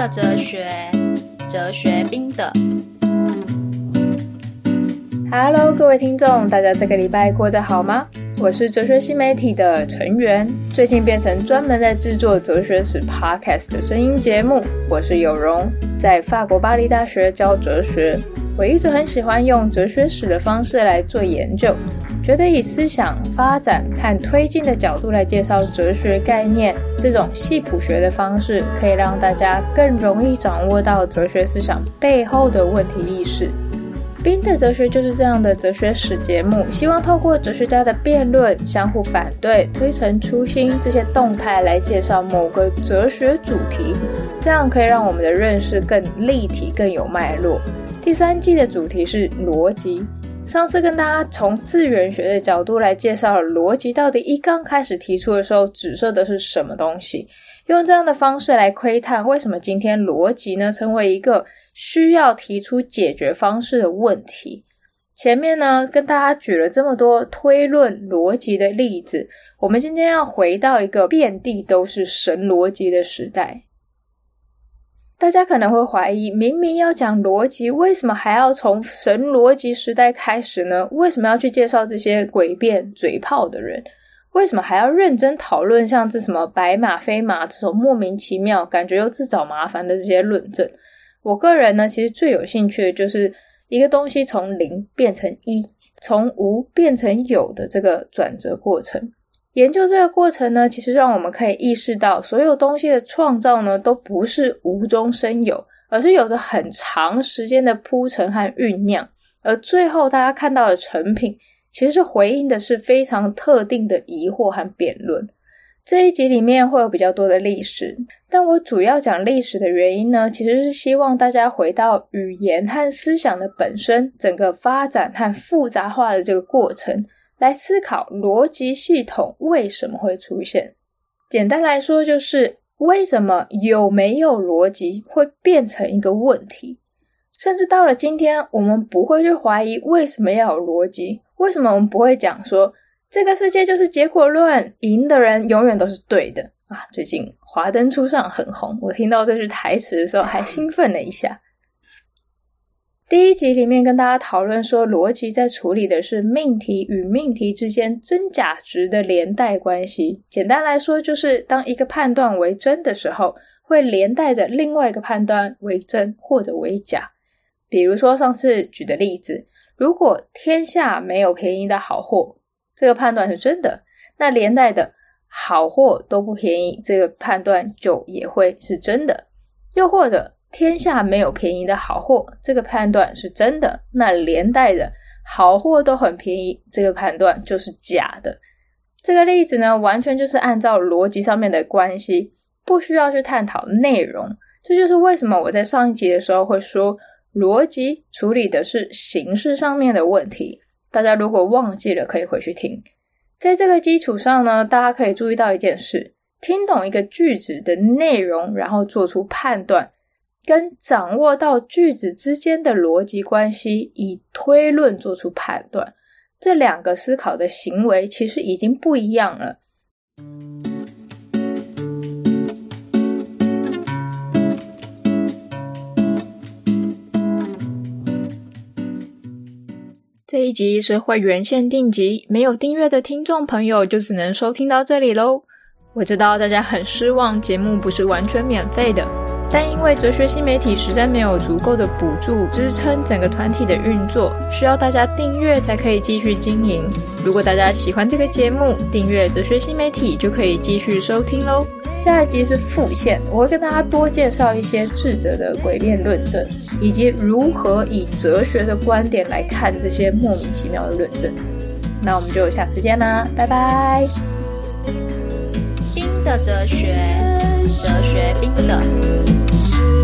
的哲学，哲学冰的。Hello，各位听众，大家这个礼拜过得好吗？我是哲学新媒体的成员，最近变成专门在制作哲学史 Podcast 的声音节目。我是有容，在法国巴黎大学教哲学。我一直很喜欢用哲学史的方式来做研究，觉得以思想发展和推进的角度来介绍哲学概念，这种系谱学的方式可以让大家更容易掌握到哲学思想背后的问题意识。冰的哲学就是这样的哲学史节目，希望透过哲学家的辩论、相互反对、推陈出新这些动态来介绍某个哲学主题，这样可以让我们的认识更立体、更有脉络。第三季的主题是逻辑。上次跟大家从字源学的角度来介绍了逻辑到底一刚开始提出的时候指涉的是什么东西，用这样的方式来窥探为什么今天逻辑呢成为一个需要提出解决方式的问题。前面呢跟大家举了这么多推论逻辑的例子，我们今天要回到一个遍地都是神逻辑的时代。大家可能会怀疑，明明要讲逻辑，为什么还要从神逻辑时代开始呢？为什么要去介绍这些诡辩嘴炮的人？为什么还要认真讨论像这什么白马非马这种莫名其妙、感觉又自找麻烦的这些论证？我个人呢，其实最有兴趣的就是一个东西从零变成一，从无变成有的这个转折过程。研究这个过程呢，其实让我们可以意识到，所有东西的创造呢，都不是无中生有，而是有着很长时间的铺陈和酝酿，而最后大家看到的成品，其实是回应的是非常特定的疑惑和辩论。这一集里面会有比较多的历史，但我主要讲历史的原因呢，其实是希望大家回到语言和思想的本身，整个发展和复杂化的这个过程。来思考逻辑系统为什么会出现。简单来说，就是为什么有没有逻辑会变成一个问题。甚至到了今天，我们不会去怀疑为什么要有逻辑。为什么我们不会讲说这个世界就是结果论，赢的人永远都是对的啊？最近《华灯初上》很红，我听到这句台词的时候还兴奋了一下。第一集里面跟大家讨论说，逻辑在处理的是命题与命题之间真假值的连带关系。简单来说，就是当一个判断为真的时候，会连带着另外一个判断为真或者为假。比如说上次举的例子，如果天下没有便宜的好货，这个判断是真的，那连带的好货都不便宜，这个判断就也会是真的。又或者，天下没有便宜的好货，这个判断是真的，那连带的好货都很便宜，这个判断就是假的。这个例子呢，完全就是按照逻辑上面的关系，不需要去探讨内容。这就是为什么我在上一集的时候会说，逻辑处理的是形式上面的问题。大家如果忘记了，可以回去听。在这个基础上呢，大家可以注意到一件事：听懂一个句子的内容，然后做出判断。跟掌握到句子之间的逻辑关系，以推论做出判断，这两个思考的行为其实已经不一样了。这一集是会员限定集，没有订阅的听众朋友就只能收听到这里喽。我知道大家很失望，节目不是完全免费的。但因为哲学新媒体实在没有足够的补助支撑整个团体的运作，需要大家订阅才可以继续经营。如果大家喜欢这个节目，订阅哲学新媒体就可以继续收听喽。下一集是副线，我会跟大家多介绍一些智者的诡辩论证，以及如何以哲学的观点来看这些莫名其妙的论证。那我们就下次见啦，拜拜。冰的哲学。哲学兵的。